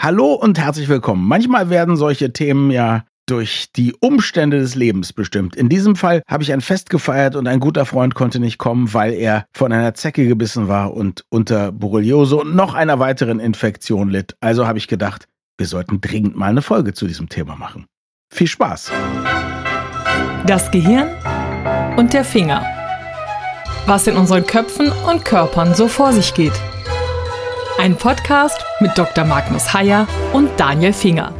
Hallo und herzlich willkommen. Manchmal werden solche Themen ja durch die Umstände des Lebens bestimmt. In diesem Fall habe ich ein Fest gefeiert und ein guter Freund konnte nicht kommen, weil er von einer Zecke gebissen war und unter Borreliose und noch einer weiteren Infektion litt. Also habe ich gedacht, wir sollten dringend mal eine Folge zu diesem Thema machen. Viel Spaß! Das Gehirn und der Finger. Was in unseren Köpfen und Körpern so vor sich geht. Ein Podcast mit Dr. Magnus Heyer und Daniel Finger.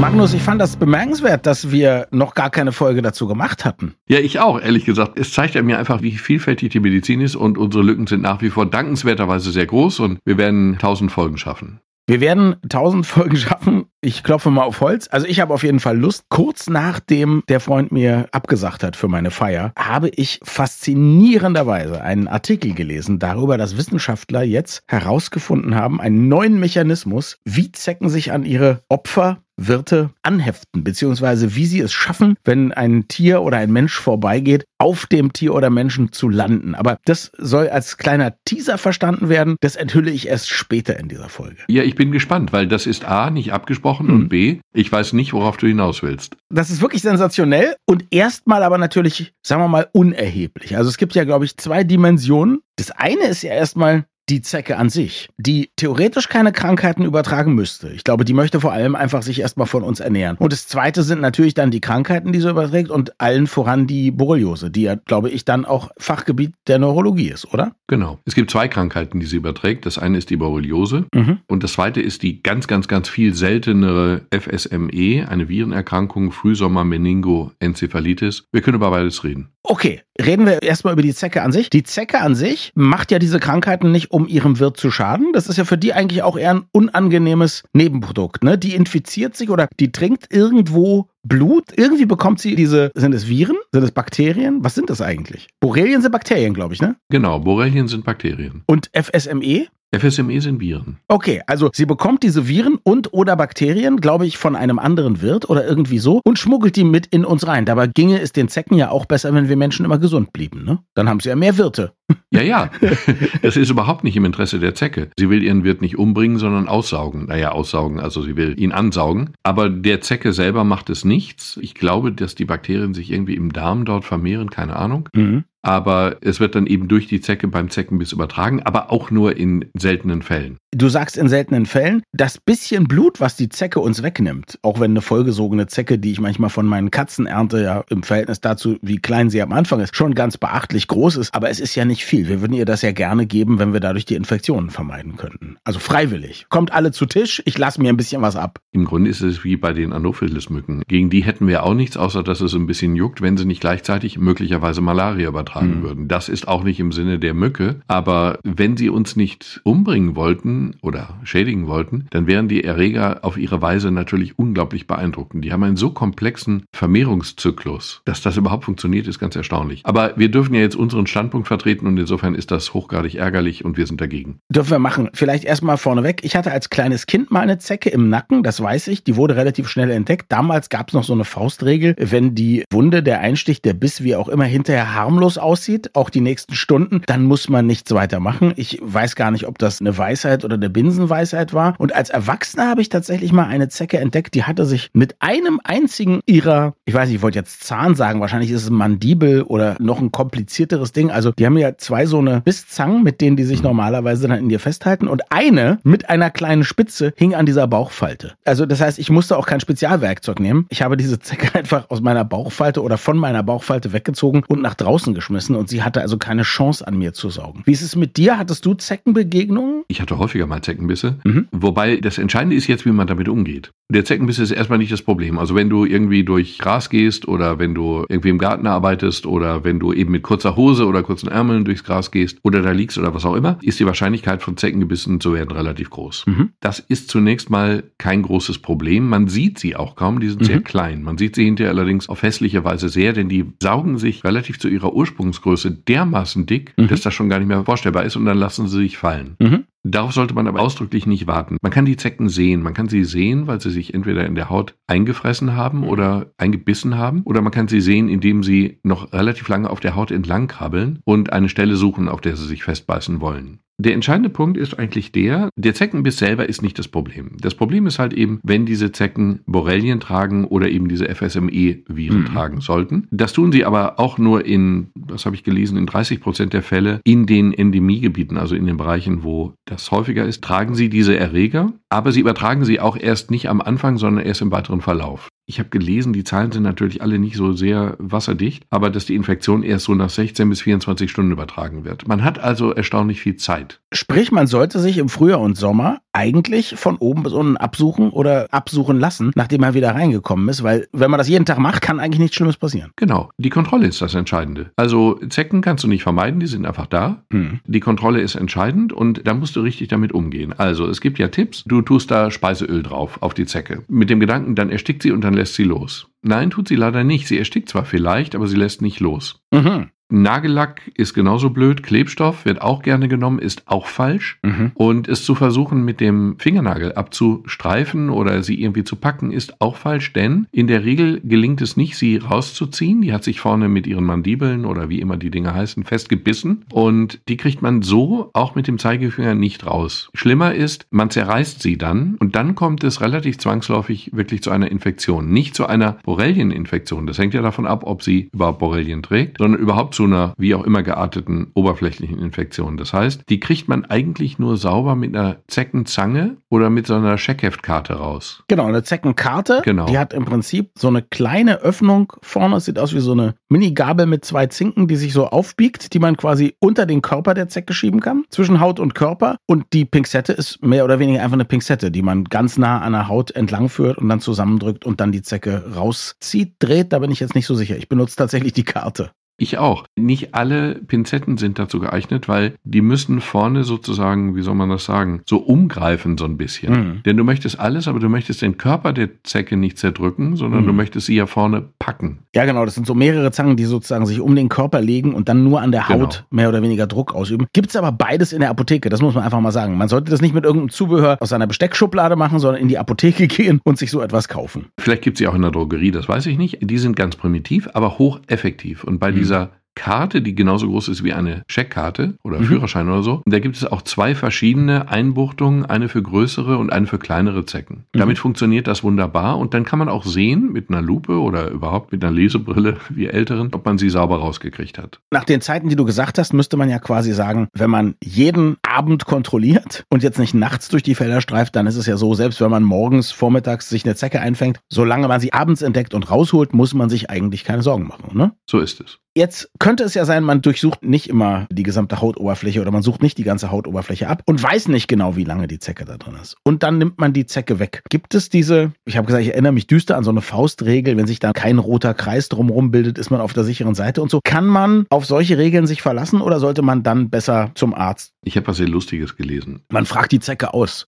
Magnus, ich fand das bemerkenswert, dass wir noch gar keine Folge dazu gemacht hatten. Ja, ich auch, ehrlich gesagt. Es zeigt ja mir einfach, wie vielfältig die Medizin ist und unsere Lücken sind nach wie vor dankenswerterweise sehr groß und wir werden tausend Folgen schaffen. Wir werden tausend Folgen schaffen. Ich klopfe mal auf Holz. Also ich habe auf jeden Fall Lust. Kurz nachdem der Freund mir abgesagt hat für meine Feier, habe ich faszinierenderweise einen Artikel gelesen darüber, dass Wissenschaftler jetzt herausgefunden haben, einen neuen Mechanismus, wie Zecken sich an ihre Opfer Wirte anheften, beziehungsweise wie sie es schaffen, wenn ein Tier oder ein Mensch vorbeigeht, auf dem Tier oder Menschen zu landen. Aber das soll als kleiner Teaser verstanden werden. Das enthülle ich erst später in dieser Folge. Ja, ich bin gespannt, weil das ist A, nicht abgesprochen hm. und B, ich weiß nicht, worauf du hinaus willst. Das ist wirklich sensationell und erstmal aber natürlich, sagen wir mal, unerheblich. Also es gibt ja, glaube ich, zwei Dimensionen. Das eine ist ja erstmal, die Zecke an sich, die theoretisch keine Krankheiten übertragen müsste. Ich glaube, die möchte vor allem einfach sich erstmal von uns ernähren. Und das zweite sind natürlich dann die Krankheiten, die sie überträgt und allen voran die Borreliose, die ja, glaube ich, dann auch Fachgebiet der Neurologie ist, oder? Genau. Es gibt zwei Krankheiten, die sie überträgt. Das eine ist die Borreliose mhm. und das zweite ist die ganz, ganz, ganz viel seltenere FSME, eine Virenerkrankung, Frühsommer-Meningoenzephalitis. Wir können über beides reden. Okay, reden wir erstmal über die Zecke an sich. Die Zecke an sich macht ja diese Krankheiten nicht, um ihrem Wirt zu schaden. Das ist ja für die eigentlich auch eher ein unangenehmes Nebenprodukt. Ne? Die infiziert sich oder die trinkt irgendwo Blut. Irgendwie bekommt sie diese, sind es Viren? Sind es Bakterien? Was sind das eigentlich? Borrelien sind Bakterien, glaube ich, ne? Genau, Borrelien sind Bakterien. Und FSME? FSME sind Viren. Okay, also sie bekommt diese Viren und oder Bakterien, glaube ich, von einem anderen Wirt oder irgendwie so und schmuggelt die mit in uns rein. Dabei ginge es den Zecken ja auch besser, wenn wir Menschen immer gesund blieben. Ne? Dann haben sie ja mehr Wirte. Ja, ja. Das ist überhaupt nicht im Interesse der Zecke. Sie will ihren Wirt nicht umbringen, sondern aussaugen. Naja, aussaugen, also sie will ihn ansaugen. Aber der Zecke selber macht es nichts. Ich glaube, dass die Bakterien sich irgendwie im Darm dort vermehren, keine Ahnung. Mhm aber es wird dann eben durch die Zecke beim Zeckenbiss übertragen, aber auch nur in seltenen Fällen. Du sagst in seltenen Fällen, das bisschen Blut, was die Zecke uns wegnimmt, auch wenn eine vollgesogene Zecke, die ich manchmal von meinen Katzen ernte, ja im Verhältnis dazu, wie klein sie am Anfang ist, schon ganz beachtlich groß ist, aber es ist ja nicht viel. Wir würden ihr das ja gerne geben, wenn wir dadurch die Infektionen vermeiden könnten. Also freiwillig. Kommt alle zu Tisch, ich lasse mir ein bisschen was ab. Im Grunde ist es wie bei den Anopheles-Mücken. Gegen die hätten wir auch nichts, außer dass es ein bisschen juckt, wenn sie nicht gleichzeitig möglicherweise Malaria übertragen tragen mhm. würden. Das ist auch nicht im Sinne der Mücke. Aber wenn sie uns nicht umbringen wollten oder schädigen wollten, dann wären die Erreger auf ihre Weise natürlich unglaublich beeindruckend. Die haben einen so komplexen Vermehrungszyklus, dass das überhaupt funktioniert, ist ganz erstaunlich. Aber wir dürfen ja jetzt unseren Standpunkt vertreten und insofern ist das hochgradig ärgerlich und wir sind dagegen. Dürfen wir machen. Vielleicht erstmal vorneweg. Ich hatte als kleines Kind mal eine Zecke im Nacken, das weiß ich. Die wurde relativ schnell entdeckt. Damals gab es noch so eine Faustregel, wenn die Wunde, der Einstich, der Biss, wie auch immer, hinterher harmlos aussieht, auch die nächsten Stunden, dann muss man nichts weiter machen. Ich weiß gar nicht, ob das eine Weisheit oder eine Binsenweisheit war. Und als Erwachsener habe ich tatsächlich mal eine Zecke entdeckt, die hatte sich mit einem einzigen ihrer, ich weiß nicht, ich wollte jetzt Zahn sagen, wahrscheinlich ist es Mandibel oder noch ein komplizierteres Ding. Also die haben ja zwei so eine Bisszangen, mit denen die sich normalerweise dann in dir festhalten. Und eine mit einer kleinen Spitze hing an dieser Bauchfalte. Also das heißt, ich musste auch kein Spezialwerkzeug nehmen. Ich habe diese Zecke einfach aus meiner Bauchfalte oder von meiner Bauchfalte weggezogen und nach draußen geschmissen und sie hatte also keine Chance an mir zu saugen. Wie ist es mit dir? Hattest du Zeckenbegegnungen? Ich hatte häufiger mal Zeckenbisse. Mhm. Wobei das Entscheidende ist jetzt, wie man damit umgeht. Der Zeckenbiss ist erstmal nicht das Problem. Also wenn du irgendwie durch Gras gehst oder wenn du irgendwie im Garten arbeitest oder wenn du eben mit kurzer Hose oder kurzen Ärmeln durchs Gras gehst oder da liegst oder was auch immer, ist die Wahrscheinlichkeit von Zeckengebissen zu werden relativ groß. Mhm. Das ist zunächst mal kein großes Problem. Man sieht sie auch kaum, die sind mhm. sehr klein. Man sieht sie hinterher allerdings auf hässliche Weise sehr, denn die saugen sich relativ zu ihrer Ursprungsgröße dermaßen dick, mhm. dass das schon gar nicht mehr vorstellbar ist und dann lassen sie sich fallen. Mhm. Darauf sollte man aber ausdrücklich nicht warten. Man kann die Zecken sehen. Man kann sie sehen, weil sie sich entweder in der Haut eingefressen haben mhm. oder eingebissen haben. Oder man kann sie sehen, indem sie noch relativ lange auf der Haut entlang krabbeln und eine Stelle suchen, auf der sie sich festbeißen wollen. Der entscheidende Punkt ist eigentlich der, der Zeckenbiss selber ist nicht das Problem. Das Problem ist halt eben, wenn diese Zecken Borrelien tragen oder eben diese FSME-Viren mhm. tragen sollten. Das tun sie aber auch nur in, was habe ich gelesen, in 30 Prozent der Fälle in den Endemiegebieten, also in den Bereichen, wo das häufiger ist, tragen sie diese Erreger, aber sie übertragen sie auch erst nicht am Anfang, sondern erst im weiteren Verlauf. Ich habe gelesen, die Zahlen sind natürlich alle nicht so sehr wasserdicht, aber dass die Infektion erst so nach 16 bis 24 Stunden übertragen wird. Man hat also erstaunlich viel Zeit. Sprich, man sollte sich im Frühjahr und Sommer eigentlich von oben bis unten absuchen oder absuchen lassen, nachdem er wieder reingekommen ist, weil wenn man das jeden Tag macht, kann eigentlich nichts Schlimmes passieren. Genau, die Kontrolle ist das Entscheidende. Also Zecken kannst du nicht vermeiden, die sind einfach da. Hm. Die Kontrolle ist entscheidend und da musst du richtig damit umgehen. Also es gibt ja Tipps, du tust da Speiseöl drauf auf die Zecke. Mit dem Gedanken, dann erstickt sie und dann lässt sie los. Nein, tut sie leider nicht. Sie erstickt zwar vielleicht, aber sie lässt nicht los. Mhm. Nagellack ist genauso blöd, Klebstoff wird auch gerne genommen, ist auch falsch. Mhm. Und es zu versuchen, mit dem Fingernagel abzustreifen oder sie irgendwie zu packen, ist auch falsch, denn in der Regel gelingt es nicht, sie rauszuziehen. Die hat sich vorne mit ihren Mandibeln oder wie immer die Dinge heißen, festgebissen. Und die kriegt man so auch mit dem Zeigefinger nicht raus. Schlimmer ist, man zerreißt sie dann und dann kommt es relativ zwangsläufig wirklich zu einer Infektion. Nicht zu einer Borrelieninfektion. Das hängt ja davon ab, ob sie überhaupt Borrelien trägt, sondern überhaupt zu einer wie auch immer gearteten oberflächlichen Infektion. Das heißt, die kriegt man eigentlich nur sauber mit einer Zeckenzange oder mit so einer Scheckheftkarte raus. Genau, eine Zeckenkarte. Genau. Die hat im Prinzip so eine kleine Öffnung vorne. Sieht aus wie so eine Mini-Gabel mit zwei Zinken, die sich so aufbiegt, die man quasi unter den Körper der Zecke schieben kann, zwischen Haut und Körper. Und die Pinzette ist mehr oder weniger einfach eine Pinzette, die man ganz nah an der Haut entlang führt und dann zusammendrückt und dann die Zecke rauszieht, dreht. Da bin ich jetzt nicht so sicher. Ich benutze tatsächlich die Karte. Ich auch. Nicht alle Pinzetten sind dazu geeignet, weil die müssen vorne sozusagen, wie soll man das sagen, so umgreifen so ein bisschen. Mhm. Denn du möchtest alles, aber du möchtest den Körper der Zecke nicht zerdrücken, sondern mhm. du möchtest sie ja vorne packen. Ja, genau. Das sind so mehrere Zangen, die sozusagen sich um den Körper legen und dann nur an der Haut genau. mehr oder weniger Druck ausüben. Gibt es aber beides in der Apotheke, das muss man einfach mal sagen. Man sollte das nicht mit irgendeinem Zubehör aus einer Besteckschublade machen, sondern in die Apotheke gehen und sich so etwas kaufen. Vielleicht gibt es sie auch in der Drogerie, das weiß ich nicht. Die sind ganz primitiv, aber hocheffektiv. Und bei mhm. Dieser Karte, die genauso groß ist wie eine Scheckkarte oder mhm. Führerschein oder so. Und da gibt es auch zwei verschiedene Einbuchtungen, eine für größere und eine für kleinere Zecken. Mhm. Damit funktioniert das wunderbar und dann kann man auch sehen mit einer Lupe oder überhaupt mit einer Lesebrille, wie Älteren, ob man sie sauber rausgekriegt hat. Nach den Zeiten, die du gesagt hast, müsste man ja quasi sagen, wenn man jeden Abend kontrolliert und jetzt nicht nachts durch die Felder streift, dann ist es ja so, selbst wenn man morgens, vormittags sich eine Zecke einfängt, solange man sie abends entdeckt und rausholt, muss man sich eigentlich keine Sorgen machen, ne? So ist es. Jetzt könnte es ja sein, man durchsucht nicht immer die gesamte Hautoberfläche oder man sucht nicht die ganze Hautoberfläche ab und weiß nicht genau, wie lange die Zecke da drin ist. Und dann nimmt man die Zecke weg. Gibt es diese, ich habe gesagt, ich erinnere mich düster an so eine Faustregel, wenn sich da kein roter Kreis drumherum bildet, ist man auf der sicheren Seite und so. Kann man auf solche Regeln sich verlassen oder sollte man dann besser zum Arzt? Ich habe was sehr Lustiges gelesen. Man fragt die Zecke aus.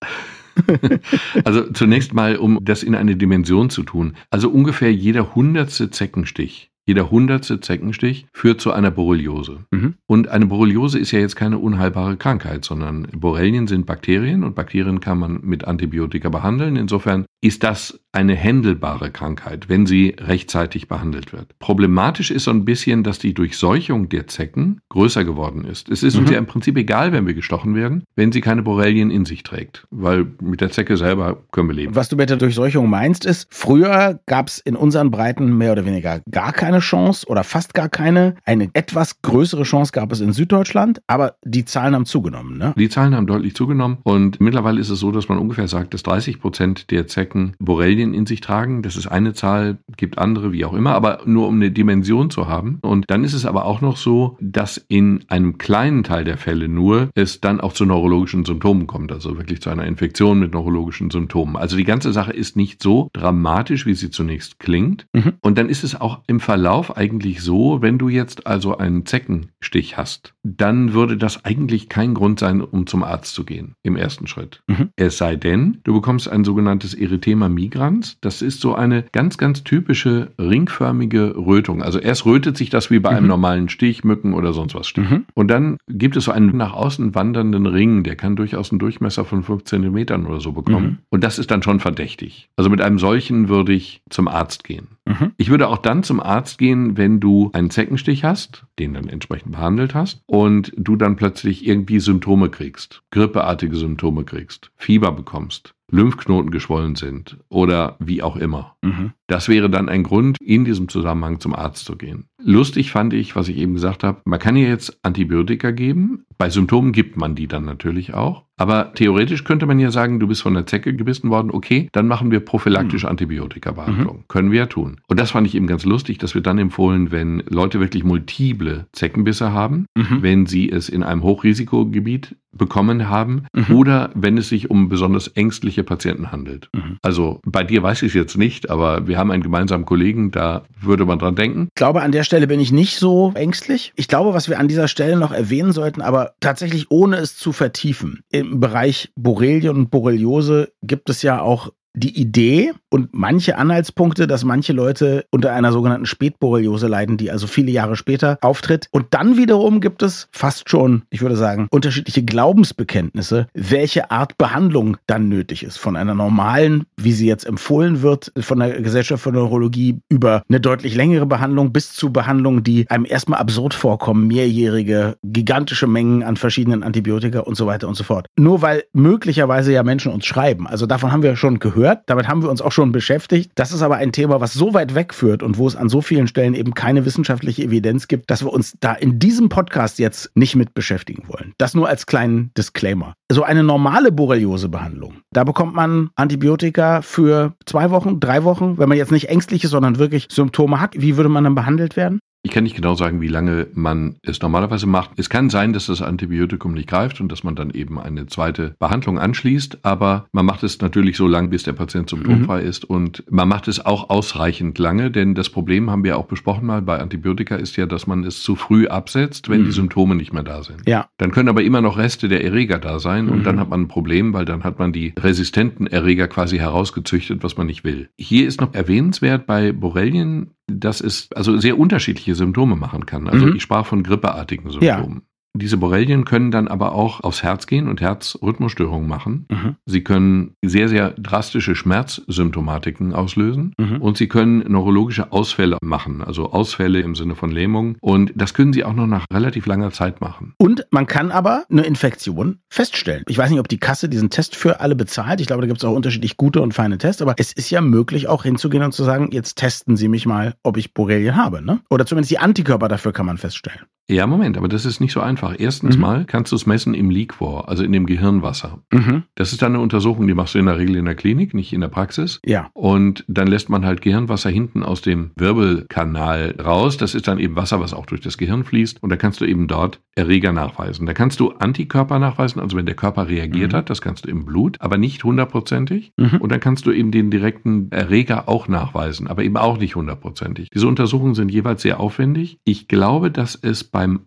also zunächst mal, um das in eine Dimension zu tun. Also ungefähr jeder hundertste Zeckenstich jeder hundertste Zeckenstich führt zu einer Borreliose. Mhm. Und eine Borreliose ist ja jetzt keine unheilbare Krankheit, sondern Borrelien sind Bakterien und Bakterien kann man mit Antibiotika behandeln. Insofern ist das eine händelbare Krankheit, wenn sie rechtzeitig behandelt wird. Problematisch ist so ein bisschen, dass die Durchseuchung der Zecken größer geworden ist. Es ist mhm. uns ja im Prinzip egal, wenn wir gestochen werden, wenn sie keine Borrelien in sich trägt, weil mit der Zecke selber können wir leben. Was du mit der Durchseuchung meinst, ist, früher gab es in unseren Breiten mehr oder weniger gar keine Chance oder fast gar keine. Eine etwas größere Chance gab es in Süddeutschland, aber die Zahlen haben zugenommen. Ne? Die Zahlen haben deutlich zugenommen und mittlerweile ist es so, dass man ungefähr sagt, dass 30 Prozent der Zecken Borrelien in sich tragen. Das ist eine Zahl, gibt andere, wie auch immer, aber nur um eine Dimension zu haben. Und dann ist es aber auch noch so, dass in einem kleinen Teil der Fälle nur es dann auch zu neurologischen Symptomen kommt, also wirklich zu einer Infektion mit neurologischen Symptomen. Also die ganze Sache ist nicht so dramatisch, wie sie zunächst klingt. Mhm. Und dann ist es auch im Verlauf eigentlich so, wenn du jetzt also einen Zeckenstich hast, dann würde das eigentlich kein Grund sein, um zum Arzt zu gehen im ersten Schritt. Mhm. Es sei denn, du bekommst ein sogenanntes Erythema migrans. Das ist so eine ganz, ganz typische ringförmige Rötung. Also erst rötet sich das wie bei einem mhm. normalen Stich, Mücken oder sonst was Stich. Mhm. Und dann gibt es so einen nach außen wandernden Ring, der kann durchaus einen Durchmesser von 5 Zentimetern oder so bekommen. Mhm. Und das ist dann schon verdächtig. Also mit einem solchen würde ich zum Arzt gehen. Mhm. Ich würde auch dann zum Arzt gehen, wenn du einen Zeckenstich hast, den dann entsprechend behandelt hast, und du dann plötzlich irgendwie Symptome kriegst, grippeartige Symptome kriegst, Fieber bekommst, Lymphknoten geschwollen sind oder wie auch immer. Mhm. Das wäre dann ein Grund, in diesem Zusammenhang zum Arzt zu gehen. Lustig fand ich, was ich eben gesagt habe, man kann ja jetzt Antibiotika geben. Bei Symptomen gibt man die dann natürlich auch. Aber theoretisch könnte man ja sagen, du bist von der Zecke gebissen worden, okay, dann machen wir prophylaktische mhm. Antibiotika-Behandlung. Mhm. Können wir ja tun. Und das fand ich eben ganz lustig, dass wir dann empfohlen, wenn Leute wirklich multiple Zeckenbisse haben, mhm. wenn sie es in einem Hochrisikogebiet bekommen haben mhm. oder wenn es sich um besonders ängstliche Patienten handelt. Mhm. Also bei dir weiß ich es jetzt nicht, aber wir haben einen gemeinsamen Kollegen, da würde man dran denken. Ich glaube, an der Stelle bin ich nicht so ängstlich. Ich glaube, was wir an dieser Stelle noch erwähnen sollten, aber tatsächlich ohne es zu vertiefen. Im Bereich Borrelien und Borreliose gibt es ja auch die Idee und manche Anhaltspunkte, dass manche Leute unter einer sogenannten Spätborreliose leiden, die also viele Jahre später auftritt. Und dann wiederum gibt es fast schon, ich würde sagen, unterschiedliche Glaubensbekenntnisse, welche Art Behandlung dann nötig ist. Von einer normalen, wie sie jetzt empfohlen wird, von der Gesellschaft für Neurologie über eine deutlich längere Behandlung bis zu Behandlungen, die einem erstmal absurd vorkommen, mehrjährige, gigantische Mengen an verschiedenen Antibiotika und so weiter und so fort. Nur weil möglicherweise ja Menschen uns schreiben. Also davon haben wir schon gehört gehört. Damit haben wir uns auch schon beschäftigt. Das ist aber ein Thema, was so weit wegführt und wo es an so vielen Stellen eben keine wissenschaftliche Evidenz gibt, dass wir uns da in diesem Podcast jetzt nicht mit beschäftigen wollen. Das nur als kleinen Disclaimer. So eine normale Borreliose-Behandlung, da bekommt man Antibiotika für zwei Wochen, drei Wochen, wenn man jetzt nicht ängstlich ist, sondern wirklich Symptome hat. Wie würde man dann behandelt werden? Ich kann nicht genau sagen, wie lange man es normalerweise macht. Es kann sein, dass das Antibiotikum nicht greift und dass man dann eben eine zweite Behandlung anschließt, aber man macht es natürlich so lange, bis der Patient symptomfrei mhm. ist und man macht es auch ausreichend lange, denn das Problem haben wir auch besprochen mal bei Antibiotika ist ja, dass man es zu früh absetzt, wenn mhm. die Symptome nicht mehr da sind. Ja. Dann können aber immer noch Reste der Erreger da sein mhm. und dann hat man ein Problem, weil dann hat man die resistenten Erreger quasi herausgezüchtet, was man nicht will. Hier ist noch erwähnenswert bei Borrelien dass es also sehr unterschiedliche Symptome machen kann. Also mhm. ich sprach von grippeartigen Symptomen. Diese Borrelien können dann aber auch aufs Herz gehen und Herzrhythmusstörungen machen. Mhm. Sie können sehr, sehr drastische Schmerzsymptomatiken auslösen mhm. und sie können neurologische Ausfälle machen, also Ausfälle im Sinne von Lähmung. Und das können sie auch noch nach relativ langer Zeit machen. Und man kann aber eine Infektion feststellen. Ich weiß nicht, ob die Kasse diesen Test für alle bezahlt. Ich glaube, da gibt es auch unterschiedlich gute und feine Tests, aber es ist ja möglich, auch hinzugehen und zu sagen, jetzt testen Sie mich mal, ob ich Borrelien habe. Ne? Oder zumindest die Antikörper dafür kann man feststellen. Ja, Moment, aber das ist nicht so einfach. Erstens mhm. mal kannst du es messen im Liquor, also in dem Gehirnwasser. Mhm. Das ist dann eine Untersuchung, die machst du in der Regel in der Klinik, nicht in der Praxis. Ja. Und dann lässt man halt Gehirnwasser hinten aus dem Wirbelkanal raus. Das ist dann eben Wasser, was auch durch das Gehirn fließt. Und da kannst du eben dort Erreger nachweisen. Da kannst du Antikörper nachweisen, also wenn der Körper reagiert mhm. hat, das kannst du im Blut, aber nicht hundertprozentig. Mhm. Und dann kannst du eben den direkten Erreger auch nachweisen, aber eben auch nicht hundertprozentig. Diese Untersuchungen sind jeweils sehr aufwendig. Ich glaube, dass es beim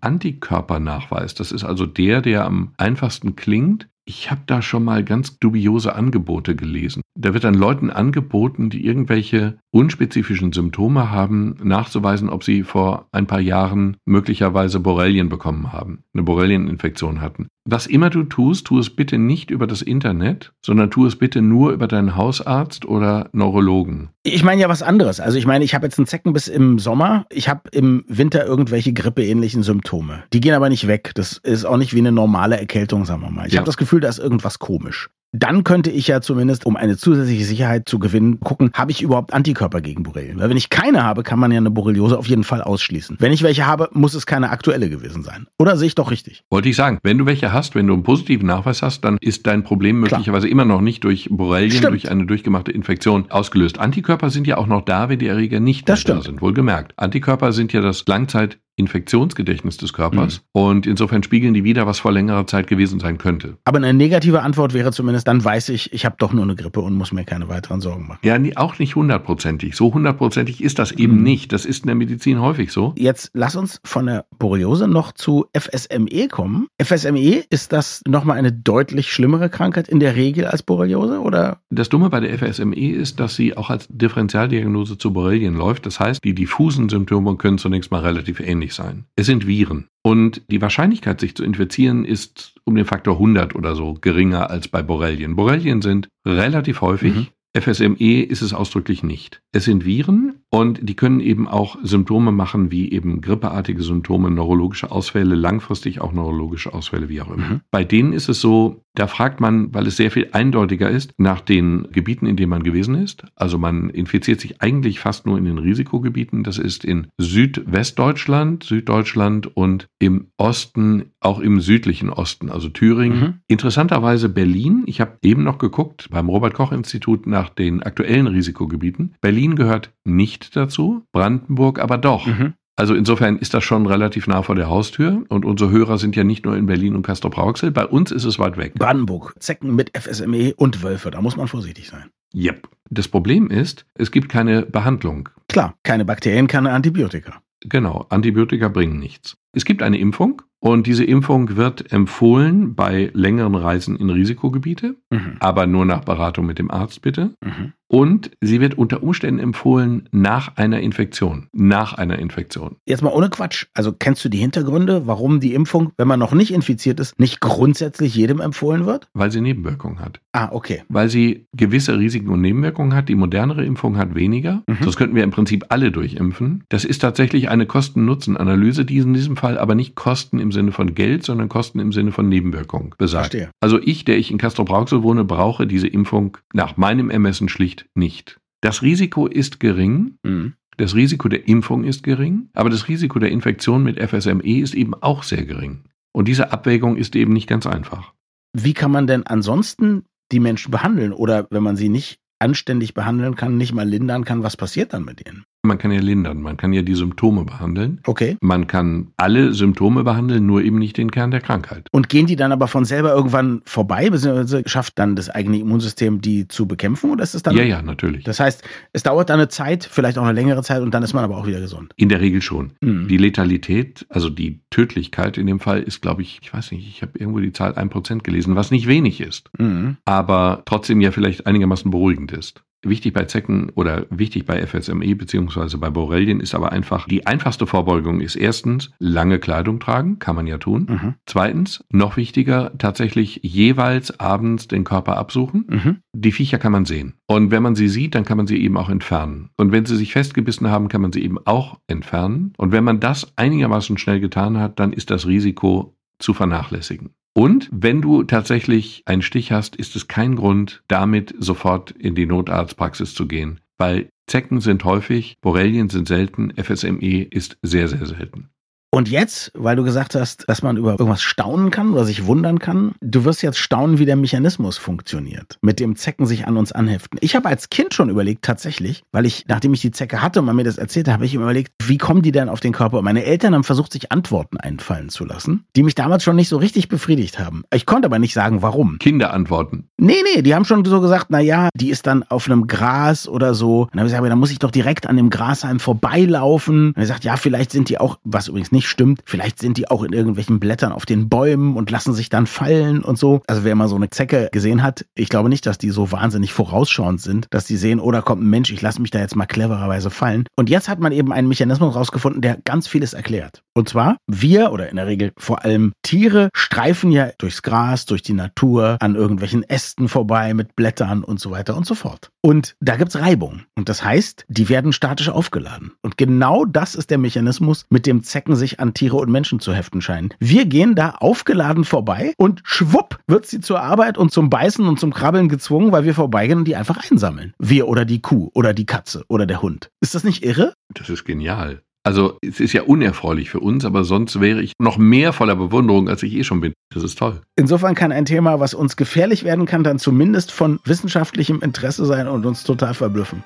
Antikörpernachweis, das ist also der, der am einfachsten klingt, ich habe da schon mal ganz dubiose Angebote gelesen. Da wird dann Leuten angeboten, die irgendwelche unspezifischen Symptome haben, nachzuweisen, ob sie vor ein paar Jahren möglicherweise Borrelien bekommen haben, eine Borrelieninfektion hatten. Was immer du tust, tu es bitte nicht über das Internet, sondern tu es bitte nur über deinen Hausarzt oder Neurologen. Ich meine ja was anderes. Also ich meine, ich habe jetzt einen Zeckenbiss im Sommer, ich habe im Winter irgendwelche grippeähnlichen Symptome. Die gehen aber nicht weg. Das ist auch nicht wie eine normale Erkältung, sagen wir mal. Ich ja. habe das Gefühl, da ist irgendwas komisch. Dann könnte ich ja zumindest, um eine zusätzliche Sicherheit zu gewinnen, gucken, habe ich überhaupt Antikörper gegen Borrelien? Weil wenn ich keine habe, kann man ja eine Borreliose auf jeden Fall ausschließen. Wenn ich welche habe, muss es keine aktuelle gewesen sein. Oder sehe ich doch richtig? Wollte ich sagen, wenn du welche hast, wenn du einen positiven Nachweis hast, dann ist dein Problem möglicherweise Klar. immer noch nicht durch Borrelien, stimmt. durch eine durchgemachte Infektion ausgelöst. Antikörper sind ja auch noch da, wenn die Erreger nicht das da sind, wohlgemerkt. Antikörper sind ja das Langzeit Infektionsgedächtnis des Körpers. Mhm. Und insofern spiegeln die wieder, was vor längerer Zeit gewesen sein könnte. Aber eine negative Antwort wäre zumindest, dann weiß ich, ich habe doch nur eine Grippe und muss mir keine weiteren Sorgen machen. Ja, auch nicht hundertprozentig. So hundertprozentig ist das eben mhm. nicht. Das ist in der Medizin häufig so. Jetzt lass uns von der Borreliose noch zu FSME kommen. FSME, ist das nochmal eine deutlich schlimmere Krankheit in der Regel als Borreliose? Oder? Das Dumme bei der FSME ist, dass sie auch als Differentialdiagnose zu Borrelien läuft. Das heißt, die diffusen Symptome können zunächst mal relativ ähnlich gefährlich sein. Es sind Viren. Und die Wahrscheinlichkeit, sich zu infizieren, ist um den Faktor 100 oder so geringer als bei Borrelien. Borrelien sind relativ häufig. Mhm. FSME ist es ausdrücklich nicht. Es sind Viren, Und die können eben auch Symptome machen, wie eben grippeartige Symptome, neurologische Ausfälle, langfristig auch neurologische Ausfälle, wie auch immer. Mhm. Bei denen ist es so, da fragt man, weil es sehr viel eindeutiger ist, nach den Gebieten, in denen man gewesen ist. Also man infiziert sich eigentlich fast nur in den Risikogebieten. Das ist in Südwestdeutschland, Süddeutschland und im Osten, auch im südlichen Osten, also Thüringen. Mhm. Interessanterweise Berlin. Ich habe eben noch geguckt beim Robert Koch Institut nach den aktuellen Risikogebieten. Berlin gehört nicht dazu, Brandenburg aber doch. Mhm. Also insofern ist das schon relativ nah vor der Haustür und unsere Hörer sind ja nicht nur in Berlin und Castrop-Rauxel, bei uns ist es weit weg. Brandenburg, Zecken mit FSME und Wölfe, da muss man vorsichtig sein. Yep. Das Problem ist, es gibt keine Behandlung. Klar, keine Bakterien, keine Antibiotika. Genau, Antibiotika bringen nichts. Es gibt eine Impfung und diese Impfung wird empfohlen bei längeren Reisen in Risikogebiete, mhm. aber nur nach Beratung mit dem Arzt bitte. Mhm. Und sie wird unter Umständen empfohlen nach einer Infektion. Nach einer Infektion. Jetzt mal ohne Quatsch. Also kennst du die Hintergründe, warum die Impfung, wenn man noch nicht infiziert ist, nicht grundsätzlich jedem empfohlen wird? Weil sie Nebenwirkungen hat. Ah, okay. Weil sie gewisse Risiken und Nebenwirkungen hat. Die modernere Impfung hat weniger. Mhm. Das könnten wir im Prinzip alle durchimpfen. Das ist tatsächlich eine Kosten-Nutzen-Analyse, die in diesem Fall aber nicht Kosten im Sinne von Geld, sondern Kosten im Sinne von Nebenwirkungen besagt. Verstehe. Also ich, der ich in Castro-Brauxel wohne, brauche diese Impfung nach meinem Ermessen schlicht nicht. Das Risiko ist gering. Mhm. Das Risiko der Impfung ist gering, aber das Risiko der Infektion mit FSME ist eben auch sehr gering. Und diese Abwägung ist eben nicht ganz einfach. Wie kann man denn ansonsten die Menschen behandeln? Oder wenn man sie nicht anständig behandeln kann, nicht mal lindern kann, was passiert dann mit ihnen? Man kann ja lindern, man kann ja die Symptome behandeln. Okay. Man kann alle Symptome behandeln, nur eben nicht den Kern der Krankheit. Und gehen die dann aber von selber irgendwann vorbei, beziehungsweise schafft dann das eigene Immunsystem, die zu bekämpfen? Oder ist es dann? Ja, ja, natürlich. Das heißt, es dauert dann eine Zeit, vielleicht auch eine längere Zeit, und dann ist man aber auch wieder gesund. In der Regel schon. Mhm. Die Letalität, also die Tödlichkeit in dem Fall, ist, glaube ich, ich weiß nicht, ich habe irgendwo die Zahl 1% gelesen, was nicht wenig ist, mhm. aber trotzdem ja vielleicht einigermaßen beruhigend ist. Wichtig bei Zecken oder wichtig bei FSME beziehungsweise bei Borrelien ist aber einfach, die einfachste Vorbeugung ist erstens lange Kleidung tragen, kann man ja tun. Mhm. Zweitens, noch wichtiger, tatsächlich jeweils abends den Körper absuchen. Mhm. Die Viecher kann man sehen. Und wenn man sie sieht, dann kann man sie eben auch entfernen. Und wenn sie sich festgebissen haben, kann man sie eben auch entfernen. Und wenn man das einigermaßen schnell getan hat, dann ist das Risiko zu vernachlässigen. Und wenn du tatsächlich einen Stich hast, ist es kein Grund, damit sofort in die Notarztpraxis zu gehen, weil Zecken sind häufig, Borrelien sind selten, FSME ist sehr, sehr selten. Und jetzt, weil du gesagt hast, dass man über irgendwas staunen kann oder sich wundern kann, du wirst jetzt staunen, wie der Mechanismus funktioniert, mit dem Zecken sich an uns anheften. Ich habe als Kind schon überlegt, tatsächlich, weil ich, nachdem ich die Zecke hatte und man mir das erzählte, habe ich mir überlegt, wie kommen die denn auf den Körper? Und meine Eltern haben versucht, sich Antworten einfallen zu lassen, die mich damals schon nicht so richtig befriedigt haben. Ich konnte aber nicht sagen, warum. Kinderantworten. Nee, nee, die haben schon so gesagt, na ja, die ist dann auf einem Gras oder so. Und dann habe ich gesagt, dann muss ich doch direkt an dem Grashalm vorbeilaufen. Und er sagt, ja, vielleicht sind die auch, was übrigens nicht nicht stimmt. Vielleicht sind die auch in irgendwelchen Blättern auf den Bäumen und lassen sich dann fallen und so. Also wer mal so eine Zecke gesehen hat, ich glaube nicht, dass die so wahnsinnig vorausschauend sind, dass die sehen, oh, da kommt ein Mensch, ich lasse mich da jetzt mal clevererweise fallen. Und jetzt hat man eben einen Mechanismus rausgefunden, der ganz vieles erklärt. Und zwar, wir oder in der Regel vor allem Tiere streifen ja durchs Gras, durch die Natur, an irgendwelchen Ästen vorbei mit Blättern und so weiter und so fort. Und da gibt's Reibung. Und das heißt, die werden statisch aufgeladen. Und genau das ist der Mechanismus, mit dem Zecken sich an Tiere und Menschen zu heften scheinen. Wir gehen da aufgeladen vorbei und schwupp wird sie zur Arbeit und zum Beißen und zum Krabbeln gezwungen, weil wir vorbeigehen und die einfach einsammeln. Wir oder die Kuh oder die Katze oder der Hund. Ist das nicht irre? Das ist genial. Also es ist ja unerfreulich für uns, aber sonst wäre ich noch mehr voller Bewunderung, als ich eh schon bin. Das ist toll. Insofern kann ein Thema, was uns gefährlich werden kann, dann zumindest von wissenschaftlichem Interesse sein und uns total verblüffen.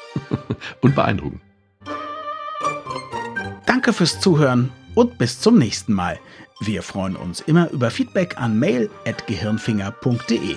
und beeindrucken. Danke fürs Zuhören und bis zum nächsten Mal. Wir freuen uns immer über Feedback an mail.gehirnfinger.de.